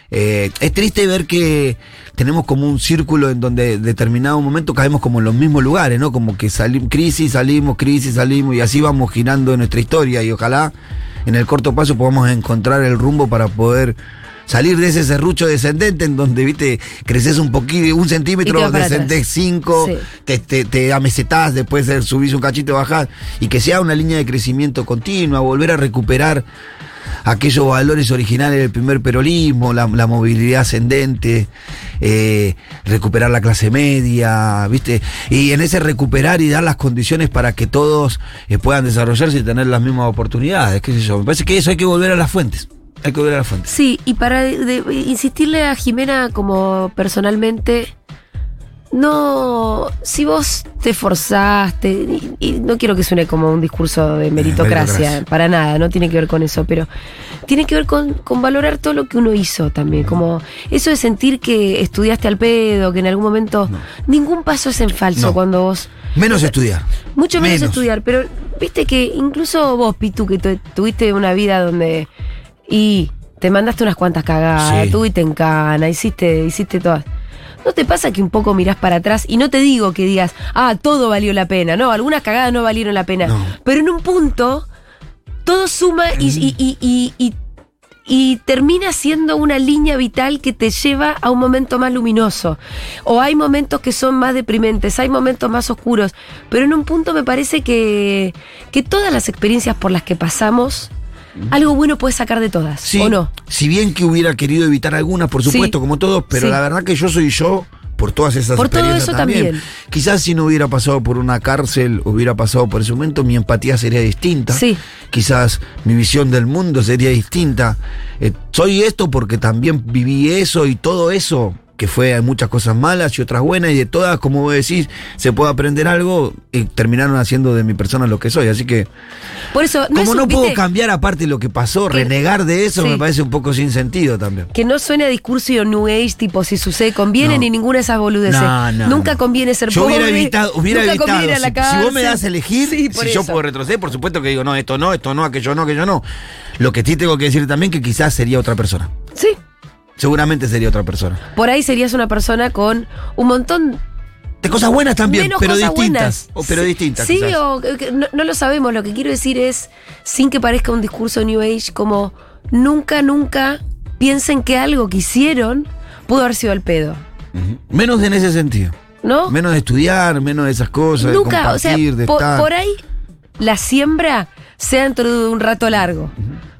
Eh, es triste ver que tenemos como un círculo en donde en determinado momento caemos como en los mismos lugares, ¿no? Como que salimos, crisis, salimos, crisis, salimos, y así vamos girando en nuestra historia. Y ojalá en el corto plazo podamos encontrar el rumbo para poder salir de ese serrucho descendente en donde, viste, creces un poquito, un centímetro, descendés cinco, Sí. te, te, te amesetás, después subís un cachito, bajás, y que sea una línea de crecimiento continua, volver a recuperar aquellos valores originales del primer peronismo, la, movilidad ascendente, eh, recuperar la clase media, ¿viste? Y en ese recuperar y dar las condiciones para que todos eh, puedan desarrollarse y tener las mismas oportunidades, qué sé yo. Me parece que eso hay que volver a las fuentes. Hay que volver a las fuentes. Sí, y para insistirle a Jimena como personalmente, no, si vos te forzaste, y, y no quiero que suene como un discurso de meritocracia, meritocracia. para nada, no tiene que ver con eso, pero tiene que ver con, con valorar todo lo que uno hizo también, como eso de sentir que estudiaste al pedo, que en algún momento, ningún paso es en falso No. cuando vos Menos estudiar. mucho menos, Menos. estudiar, pero viste que incluso vos, Pitu, que tu- tuviste una vida donde. Y te mandaste unas cuantas cagadas, Sí. tuviste en cana, hiciste, hiciste todas. ¿No te pasa que un poco mirás para atrás y no te digo que digas, ah, todo valió la pena? No, algunas cagadas no valieron la pena. No. Pero en un punto, todo suma y, y- y- y- y- y termina siendo una línea vital que te lleva a un momento más luminoso. O hay momentos que son más deprimentes, hay momentos más oscuros, pero en un punto me parece que, que todas las experiencias por las que pasamos, algo bueno puedes sacar de todas, Sí, ¿o no? Si bien que hubiera querido evitar algunas, por Sí. supuesto, como todos, pero Sí. la verdad que yo soy yo por todas esas Por todo experiencias eso también. Quizás si no hubiera pasado por una cárcel, hubiera pasado por ese momento, mi empatía sería distinta. Sí. Quizás mi visión del mundo sería distinta. Eh, soy esto porque también viví eso y todo eso que fue hay muchas cosas malas y otras buenas y de todas, como vos decís, se puede aprender algo y terminaron haciendo de mi persona lo que soy. Así que Por eso, no es como un- no puedo ¿viste? cambiar aparte lo que pasó, Que- renegar de eso Sí. me parece un poco sin sentido también. Que no suene a discurso y New Age, tipo si sucede conviene No. ni ninguna de esas boludeces. No, no, Nunca conviene ser Yo pobre. hubiera evitado, hubiera evitado. si, si vos me das a elegir, Sí, si yo puedo retroceder, por supuesto que digo, no, esto no, esto no, aquello no, aquello no. Lo que sí tengo que decir también que quizás sería otra persona. Sí. Seguramente sería otra persona. Por ahí serías una persona con un montón De cosas buenas también, menos pero cosas distintas. buenas. O, pero Sí, distintas. Sí, quizás. o no, no lo sabemos. Lo que quiero decir es, sin que parezca un discurso New Age, como nunca, nunca piensen que algo que hicieron pudo haber sido al pedo. Menos en ese sentido. ¿No? Menos de estudiar, menos de esas cosas, nunca, de o sea, compartir, de por, estar. por ahí la siembra sea dentro de un rato largo.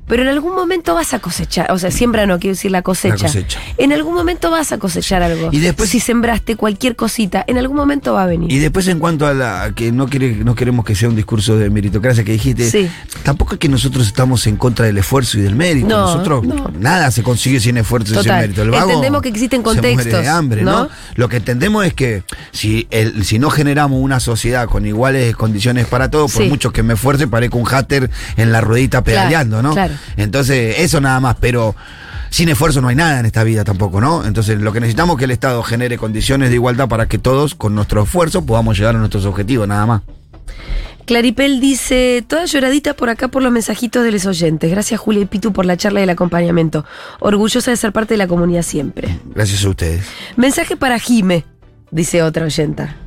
Pero en algún momento vas a cosechar, o sea, siembra no, quiero decir la cosecha. La cosecha. En algún momento vas a cosechar algo. Y después- si sembraste cualquier cosita, en algún momento va a venir. Y después en cuanto a la que no quiere, no queremos que sea un discurso de meritocracia que dijiste, Sí. tampoco es que nosotros estamos en contra del esfuerzo y del mérito. No, nosotros no. nada se consigue sin esfuerzo y sin mérito. El vago Entendemos que existen se muere contextos, de hambre, ¿no? ¿no? Lo que entendemos es que si el, si no generamos una sociedad con iguales condiciones para todos, por mucho que me esfuerce, parezco un hater en la ruedita pedaleando, ¿no? claro. Entonces, eso nada más, pero sin esfuerzo no hay nada en esta vida tampoco, ¿no? Entonces, lo que necesitamos es que el Estado genere condiciones de igualdad para que todos, con nuestro esfuerzo, podamos llegar a nuestros objetivos, nada más. Claripel dice, toda lloradita por acá por los mensajitos de los oyentes. Gracias Julia y Pitu por la charla y el acompañamiento. Orgullosa de ser parte de la comunidad siempre. Gracias a ustedes. Mensaje para Jime, dice otra oyenta.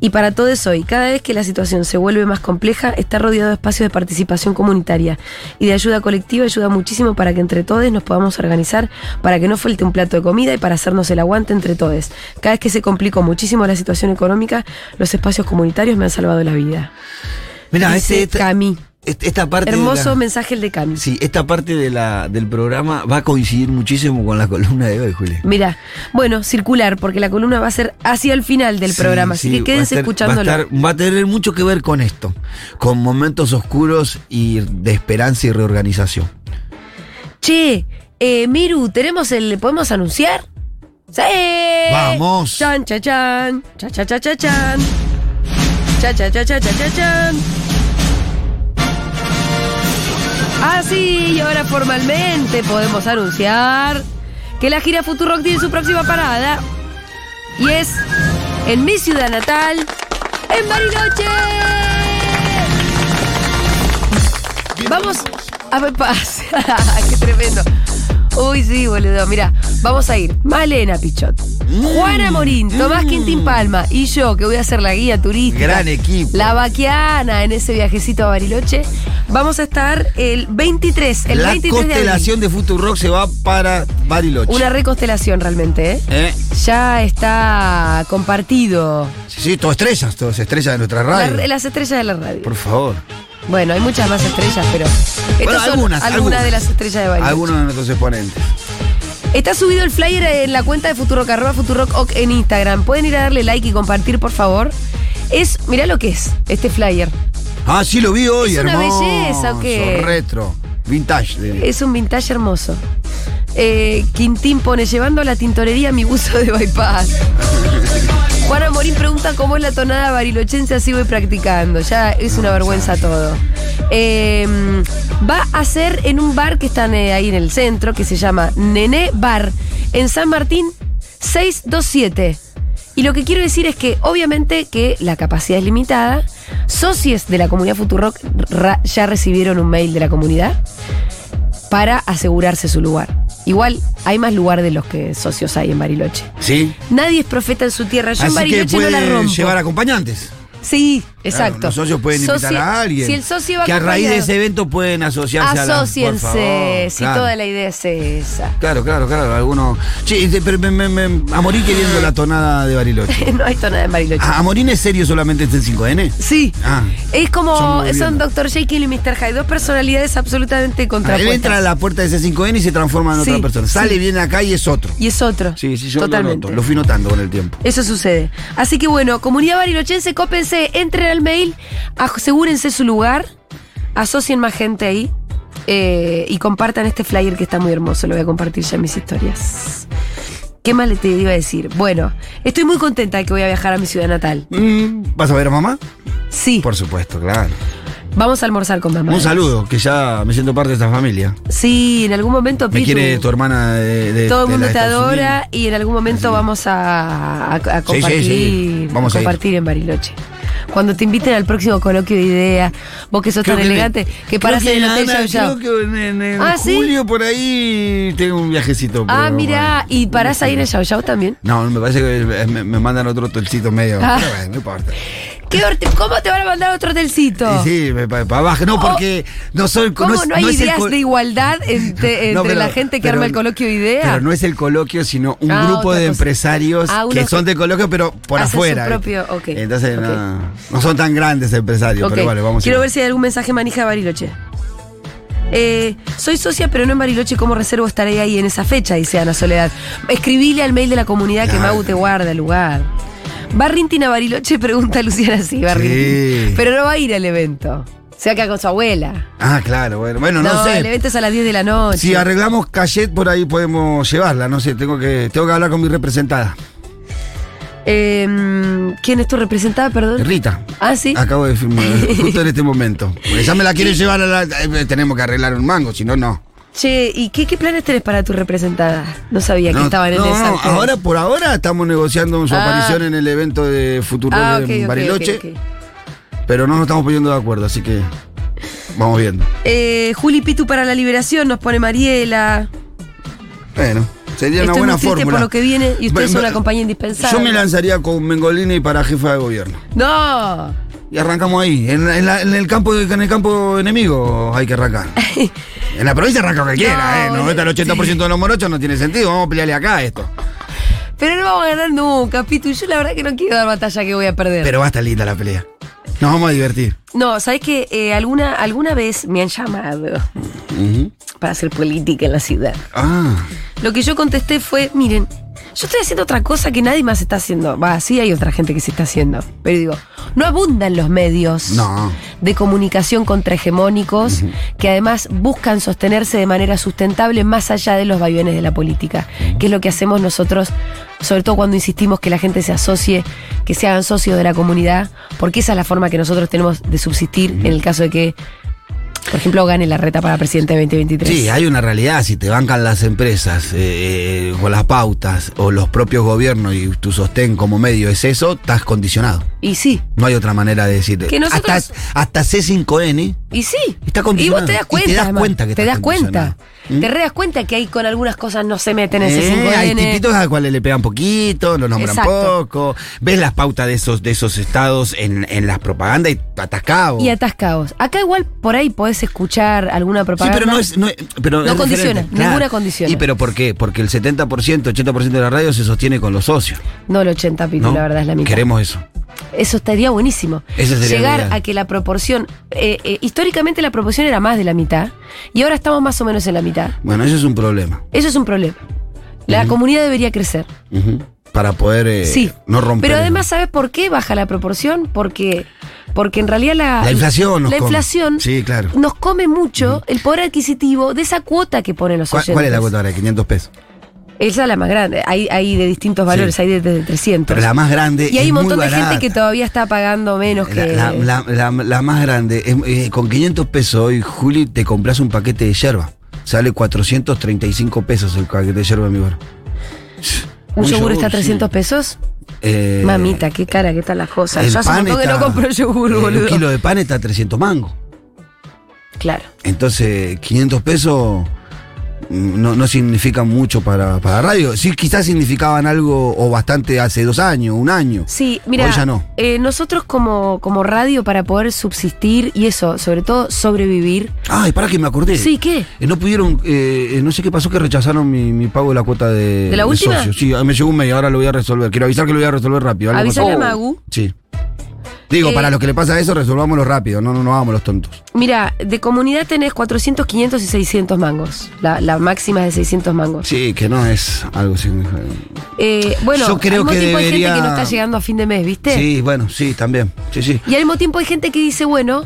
Y para todos hoy, cada vez que la situación se vuelve más compleja, está rodeado de espacios de participación comunitaria y de ayuda colectiva ayuda muchísimo para que entre todos nos podamos organizar, para que no falte un plato de comida y para hacernos el aguante entre todos. Cada vez que se complicó muchísimo la situación económica, los espacios comunitarios me han salvado la vida. Mira, este, Cami. Esta parte. de Hermoso la- mensaje el de Cami. Sí, esta parte de la, del programa va a coincidir muchísimo con la columna de hoy, Julia. Mira, bueno, circular, porque la columna va a ser hacia el final del Sí, programa, sí, así que quédense escuchándolo. Va a, estar- va a tener mucho que ver con esto, con momentos oscuros y de esperanza y reorganización. Che, eh, Miru, ¿tenemos el. ¿Podemos anunciar? ¡Sí! Vamos. Chan, cha, chan. Cha, cha, cha, cha, chan. Cha, cha, cha, cha, cha, cha, chan. Ah, sí, y ahora formalmente podemos anunciar que la gira Futurock tiene su próxima parada. Y es en mi ciudad natal, en Bariloche. Vamos a ver, paz. Qué tremendo. Uy, sí, boludo. Mira, vamos a ir. Malena Pichot, Juana Morín, Tomás Quintín Palma y yo, que voy a ser la guía turística. Gran equipo. La vaquiana en ese viajecito a Bariloche. Vamos a estar el 23, el la 23 de constelación de, Futurock se va para Bariloche. Una reconstelación realmente, ¿eh? ¿Eh? Ya está compartido. Sí, sí, todo estrellas, todas estrellas de nuestra radio. La- las estrellas de la radio. Por favor. Bueno, hay muchas más estrellas, pero estas Bueno, son algunas, algunas. de las estrellas de Bariloche. Algunos de nuestros exponentes. Está subido el flyer en la cuenta de Futurock, arroba Futurock Oc en Instagram. Pueden ir a darle like y compartir, por favor. Es, mirá lo que es, este flyer. Ah, sí, lo vi hoy, Es una hermoso. belleza, ¿o qué? Retro. Vintage. diría. Es un vintage hermoso. Eh, Quintín pone, llevando a la tintorería mi buzo de bypass. Juana Morín pregunta cómo es la tonada barilochense, así voy practicando. Ya es una vergüenza todo. Eh, va a ser en un bar que están eh, ahí en el centro, que se llama Nené Bar, en San Martín 627. Y lo que quiero decir es que obviamente que la capacidad es limitada. Socios de la comunidad Futurock ya recibieron un mail de la comunidad para asegurarse su lugar. Igual hay más lugar de los que socios hay en Bariloche. Sí. Nadie es profeta en su tierra. Yo en que Bariloche no la puede rompo. llevar acompañantes. Sí, Claro, exacto. los socios pueden invitar a alguien. Si el socio va Que a raíz de ese evento pueden asociarse a la. por Asociense, si claro. toda la idea es esa. Claro, claro, claro. Algunos. Este, pero me, me, me- a morir queriendo la tonada de Bariloche. no hay tonada en Bariloche. ¿A, a es serio solamente este 5N? Sí. Ah. Es como, Son son. Dr. Jekyll y Mr. Hyde, dos personalidades absolutamente Ah, Él contrapuestas. entra a la puerta de ese 5N y se transforma en Sí, otra persona. sí. Sale, viene acá y es otro. Y es otro. Sí, sí, yo Totalmente. lo noto. Lo fui notando con el tiempo. Eso sucede. Así que bueno, comunidad barilochense, cópense, entren al mail, asegúrense su lugar, asocien más gente ahí eh, y compartan este flyer que está muy hermoso. Lo voy a compartir ya en mis historias. ¿Qué más le te iba a decir? Bueno, estoy muy contenta de que voy a viajar a mi ciudad natal. Mm, ¿Vas a ver a mamá? Sí, Por supuesto, claro. Vamos a almorzar con mamá. Un saludo, que ya me siento parte de esta familia. Sí, en algún momento Me Pitu, quiere tu hermana de, de- todo el de mundo te adora y en algún momento vamos a, a- a Sí, sí, compartir, sí. Vamos a ir. compartir en Bariloche. Cuando te inviten al próximo coloquio de idea, vos que sos Creo tan que elegante, que creo parás en el Hotel Ana, Yao Yao. Creo que en, Ah, julio por ahí tengo un viajecito. Ah, mira. ¿y parás ahí en el Yao Yao también? No, me parece que me, me mandan otro hotelcito medio. Ah. Pero bueno, no importa. ¿Qué orte- ¿Cómo te van a mandar otro hotelcito? Y sí, para abajo. No, porque no soy. ¿Cómo no, es- hay ideas de igualdad entre, No, entre pero- la gente que pero- arma el coloquio de idea? Pero no es el coloquio, sino un Ah, grupo de cosa. empresarios Ah, que son de coloquio, pero por hacen su afuera. propio- ¿viste? ok, Entonces. No, son tan grandes empresarios, pero vale, vamos Quiero a ver si hay algún mensaje manija de Bariloche. Eh, soy socia, pero no en Bariloche. ¿Cómo reservo estaré ahí en esa fecha? Dice Ana Soledad. Escribile al mail de la comunidad que. Mau te guarda el lugar. ¿Va Rintin a Bariloche? Pregunta Luciana. Sí, va Sí. Rintin. Pero no va a ir al evento. Se va a quedar con su abuela. Ah, claro, bueno, bueno, no, el sé. evento es a las 10 de la noche. Si arreglamos cachet por ahí podemos llevarla, no sé, tengo que, tengo que hablar con mi representada. Eh, ¿Quién es tu representada, perdón? Rita. Ah, sí. Acabo de firmar justo en este momento. Porque ya me la quieren llevar a la. eh, tenemos que arreglar un mango, si no, no. Che, ¿y qué, qué planes tenés para tu representada? No sabía que No, estaban en no, esa. no, ahora por ahora estamos negociando su Ah. aparición en el evento de Futuro Ah, en Bariloche, pero no nos estamos poniendo de acuerdo, así que vamos viendo. Eh, Juli Pitu para la liberación, nos pone Mariela. Bueno, sería una buena muy fórmula. por lo que viene y ustedes son una compañía indispensable. Yo me lanzaría con Mengolini para jefa de gobierno. No. Y arrancamos ahí. En, la- en la- en el campo en el campo enemigo hay que arrancar. En la provincia arranca cualquiera, No, ¿eh? No, está el 80% de los morochos, no tiene sentido. Vamos a pelearle acá a esto. Pero no vamos a ganar nunca, Pitu. Yo la verdad que no quiero dar batalla que voy a perder. Pero va a estar linda la pelea. Nos vamos a divertir. No, ¿sabes que alguna, alguna vez me han llamado para hacer política en la ciudad? Ah. Lo que yo contesté fue, miren, yo estoy haciendo otra cosa que nadie más está haciendo. Va, sí hay otra gente que se está haciendo. Pero digo, no abundan los medios No. de comunicación contrahegemónicos que además buscan sostenerse de manera sustentable más allá de los vaivenes de la política, que es lo que hacemos nosotros, sobre todo cuando insistimos que la gente se asocie, que se hagan socios de la comunidad, porque esa es la forma que nosotros tenemos de subsistir en el caso de que, por ejemplo, gane la reta para presidente de 2023. Sí, hay una realidad. Si te bancan las empresas eh, eh, con las pautas o los propios gobiernos y tu sostén como medio es eso, estás condicionado. Y sí, No hay otra manera de decir. Que nosotros- hasta, hasta C5N. Y sí. Está y vos te das Y te cuenta. das además. cuenta que Te das cuenta. condicionado. ¿Mm? Te re das cuenta que ahí con algunas cosas no se meten en ese Eh, 5N. hay tipitos a los cuales le pegan poquito, lo nombran Exacto. poco. Ves las pautas de esos, de esos estados en, en las propagandas y atascados. Y atascados. Acá igual por ahí podés escuchar alguna Sí, propaganda. pero no es. No, es- pero No es condiciona, ninguna condiciona. ¿Y pero por qué? Porque el 70%, 80% de la radio se sostiene con los socios. No el 80 pitu, ¿no? la verdad es la mitad. Queremos eso. Eso estaría buenísimo. Sería el Llegar a que la proporción. eh, eh, históricamente la proporción era más de la mitad. Y ahora estamos más o menos en la mitad. Bueno, eso es un problema. Eso es un problema. La comunidad debería crecer. Para poder eh, sí. no romper. Pero eso. además, ¿sabes por qué baja la proporción? Porque, porque en realidad la, La inflación nos la come. inflación Sí, claro. nos come mucho el poder adquisitivo de esa cuota que ponen los ¿Cuál, oyentes. cuál es la cuota ahora? 500 pesos. Esa es la más grande. Hay, hay de distintos valores, Sí. hay de, de 300. Pero la más grande y hay es un muy montón de gente que todavía está pagando menos La, que. la- la- la- más grande, eh, con 500 pesos hoy, Juli, te compras un paquete de yerba. Sale 435 pesos el paquete de yerba en mi bar. ¿Un yogur está a sí. 300 pesos? Eh, Mamita, qué cara, qué tal las cosas. Yo hace un montón que está- no compro yogur, boludo. Un kilo de pan está a 300 mangos. Claro. Entonces, 500 pesos no, no significan mucho para, para radio. Sí, quizás significaban algo o bastante hace dos años, un año. Sí, mira, Hoy ya no. eh, nosotros como, como radio para poder subsistir y eso, sobre todo sobrevivir. Ay, para que me acordé. Sí, ¿qué? Eh, no pudieron, eh, eh, no sé qué pasó que rechazaron mi, mi pago de la cuota de, ¿De la última? socio. Sí, ah, me llegó un mail, ahora lo voy a resolver. Quiero avisar que lo voy a resolver rápido. Avisale pasó. a Magu. Sí. Digo, Eh, para los que le pasa eso, resolvámoslo rápido, no, no, no hagamos los tontos. Mira, de comunidad tenés 400, 500 y 600 mangos. La, la máxima es de 600 mangos. Sí, que no es algo significativo. Eh, bueno, Yo creo al mismo que tiempo hay gente que no está llegando a fin de mes, ¿viste? Sí, bueno, sí, también. Sí, sí. Y al mismo tiempo hay gente que dice, bueno,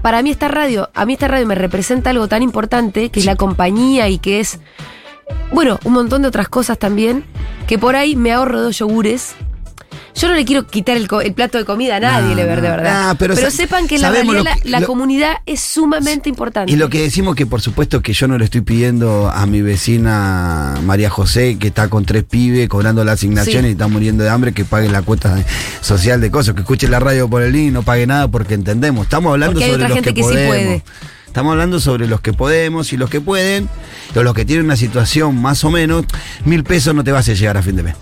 para mí esta radio, a mí esta radio me representa algo tan importante, que es la compañía y que es, bueno, un montón de otras cosas también, que por ahí me ahorro dos yogures. Yo no le quiero quitar el, el plato de comida a nadie, No, de verdad. Pero sepan que la realidad que- la, la lo- comunidad es sumamente importante. Y lo que decimos que por supuesto que yo no le estoy pidiendo a mi vecina María José, que está con tres pibes cobrando la asignación Sí. y está muriendo de hambre, que pague la cuota social de cosas, que escuche la radio por el link y no pague nada porque entendemos. Estamos hablando Porque sobre los gente que, que sí podemos. puede. Estamos hablando sobre los que podemos y los que pueden, o los que tienen una situación más o menos, mil pesos no te vas a llegar a fin de mes.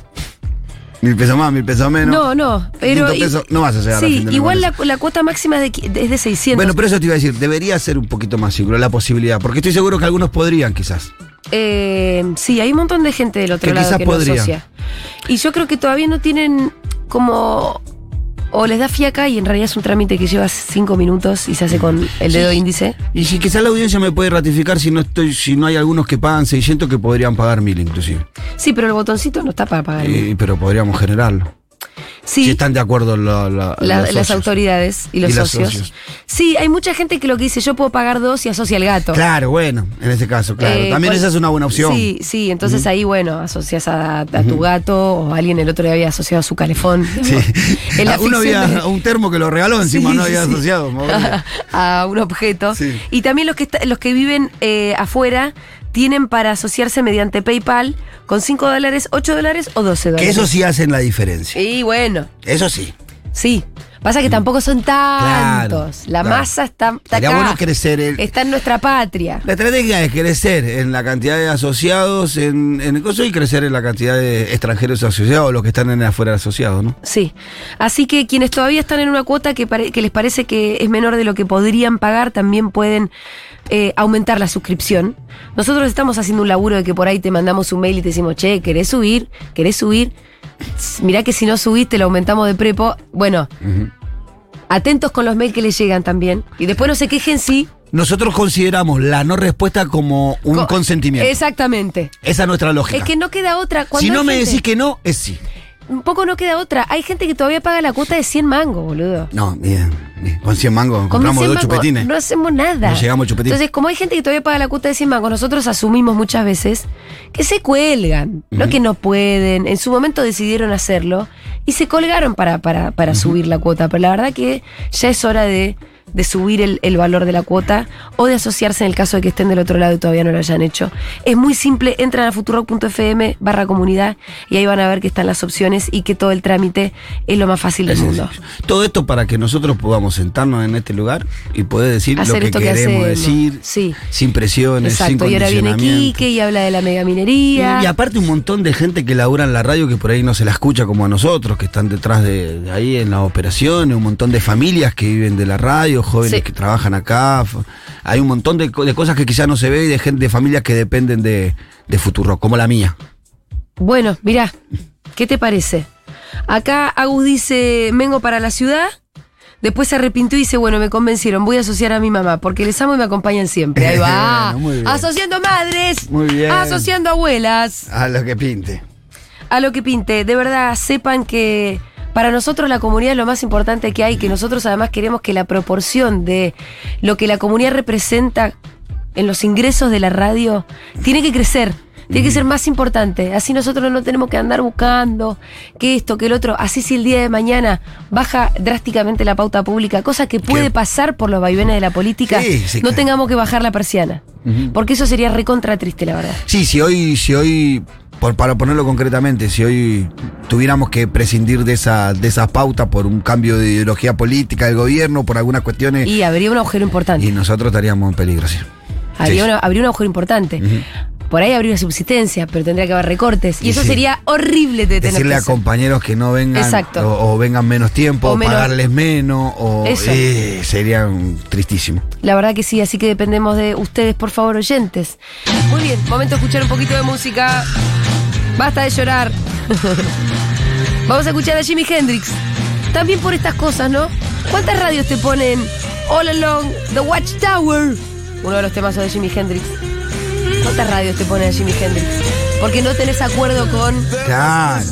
Mil pesos más, mil pesos menos. no, no, pero... 500 pesos no vas a llegar a Sí, de igual la, la cuota máxima es de, qui- es de 600. Bueno, pero eso te iba a decir, debería ser un poquito más seguro la posibilidad, porque estoy seguro que algunos podrían quizás. Eh, sí, hay un montón de gente del otro Que lado quizás que no podría. asocia. Y yo creo que todavía no tienen como. O les da fiaca y en realidad es un trámite que lleva cinco minutos y se hace con el dedo índice. Y si quizás la audiencia me puede ratificar si no estoy, si no hay algunos que pagan 600 que podrían pagar 1000 inclusive. Sí, pero el botoncito no está para pagar. Eh, pero podríamos generarlo. Sí. Si están de acuerdo lo- lo- La- los las autoridades y los Y socios. socios. Sí, hay mucha gente que lo que dice, yo puedo pagar dos y asocia al gato. Claro, bueno, en ese caso, claro. Eh, También cual- esa es una buena opción. Sí, sí, entonces ahí, bueno, asocias a, a tu gato o alguien el otro día había asociado a su calefón. Sí. Uno había de- un termo que lo regaló encima, Sí, no había asociado. acuerdo. a un objeto. Y también los que, está- los que viven eh, afuera tienen para asociarse mediante PayPal con 5 dólares, 8 dólares o 12 que dólares. eso sí hacen la diferencia. Y bueno, Eso sí. sí. Pasa que tampoco son tantos. la claro. masa está, está acá. bueno crecer el- Está en nuestra patria. La estrategia es crecer en la cantidad de asociados en, en el coso y crecer en la cantidad de extranjeros asociados, los que están en afuera asociados, ¿no? Sí. Así que quienes todavía están en una cuota que, pare- que les parece que es menor de lo que podrían pagar, también pueden eh, aumentar la suscripción. Nosotros estamos haciendo un laburo de que por ahí te mandamos un mail y te decimos, che, ¿querés subir? ¿Querés subir? Mirá que si no subís te lo aumentamos de prepo. Bueno, atentos con los mails que les llegan también. Y después no se quejen si... Nosotros consideramos la no respuesta como un co- consentimiento. Exactamente. Esa es nuestra lógica. Es que no queda otra. Cuando si no me decís que no, es sí. Un poco no queda otra. Hay gente que todavía paga la cuota de 100 mangos, boludo. No, bien. Con 100 mangos compramos 100 dos chupetines. No hacemos nada. No llegamos al chupetín. Entonces, como hay gente que todavía paga la cuota de 100 mangos, nosotros asumimos muchas veces que se cuelgan. No que no pueden. En su momento decidieron hacerlo y se colgaron para, para, para subir la cuota. Pero la verdad que ya es hora de, de subir el, el valor de la cuota o de asociarse en el caso de que estén del otro lado y todavía no lo hayan hecho. Es muy simple. Entran a futurock.fm barra comunidad y ahí van a ver que están las opciones y que todo el trámite es lo más fácil del Es mundo. sencillo. Todo esto para que nosotros podamos sentarnos en este lugar y poder decir Hacer lo que esto que queremos hacemos. decir, Sí. sin presiones, sin Exacto, y ahora viene condicionamiento. Quique y habla de la megaminería. Y, y aparte un montón de gente que labura en la radio que por ahí no se la escucha como a nosotros, que están detrás de, de ahí en las operaciones, un montón de familias que viven de la radio, jóvenes Sí. que trabajan acá. Hay un montón de, co- de cosas que quizás no se ve y de gente, de familias que dependen de, de Futuro, como la mía. Bueno, mirá, ¿qué te parece? Acá Agus dice, vengo para la ciudad. Después se arrepintió y dice, bueno, me convencieron, voy a asociar a mi mamá, porque les amo y me acompañan siempre. Ahí va. Bueno. Asociando madres. Muy bien. Asociando abuelas. A lo que pinte. A lo que pinte. De verdad, sepan que para nosotros la comunidad es lo más importante que hay, que nosotros además queremos que la proporción de lo que la comunidad representa en los ingresos de la radio tiene que crecer. Tiene que ser más importante. Así nosotros no tenemos que andar buscando que esto, que el otro. Así si el día de mañana baja drásticamente la pauta pública, cosa que puede pasar por los vaivenes de la política, Sí, sí, no claro. tengamos que bajar la persiana. Porque eso sería recontra triste, la verdad. Sí, si hoy, si hoy, por, para ponerlo concretamente, si hoy tuviéramos que prescindir de esa, de esas pautas por un cambio de ideología política del gobierno, por algunas cuestiones, y, Y habría un agujero importante. nosotros estaríamos en peligro, sí. Habría, Sí. una- habría un agujero importante. Por ahí habría una subsistencia, pero tendría que haber recortes. Y, Y eso sí. sería horrible de tener Decirle que a hacer. compañeros que no vengan Exacto. o, o vengan menos tiempo, O o, menos- pagarles menos, o Eso. eh, sería tristísimo. La verdad que sí, así que dependemos de ustedes, por favor, oyentes. Muy bien, momento de escuchar un poquito de música. Basta de llorar. Vamos a escuchar a Jimi Hendrix. También por estas cosas, ¿no? ¿Cuántas radios te ponen All Along the Watchtower? Uno de los temas de Jimi Hendrix. ¿Cuántas radios te ponen a Jimi Hendrix? Porque no tenés acuerdo con Claro.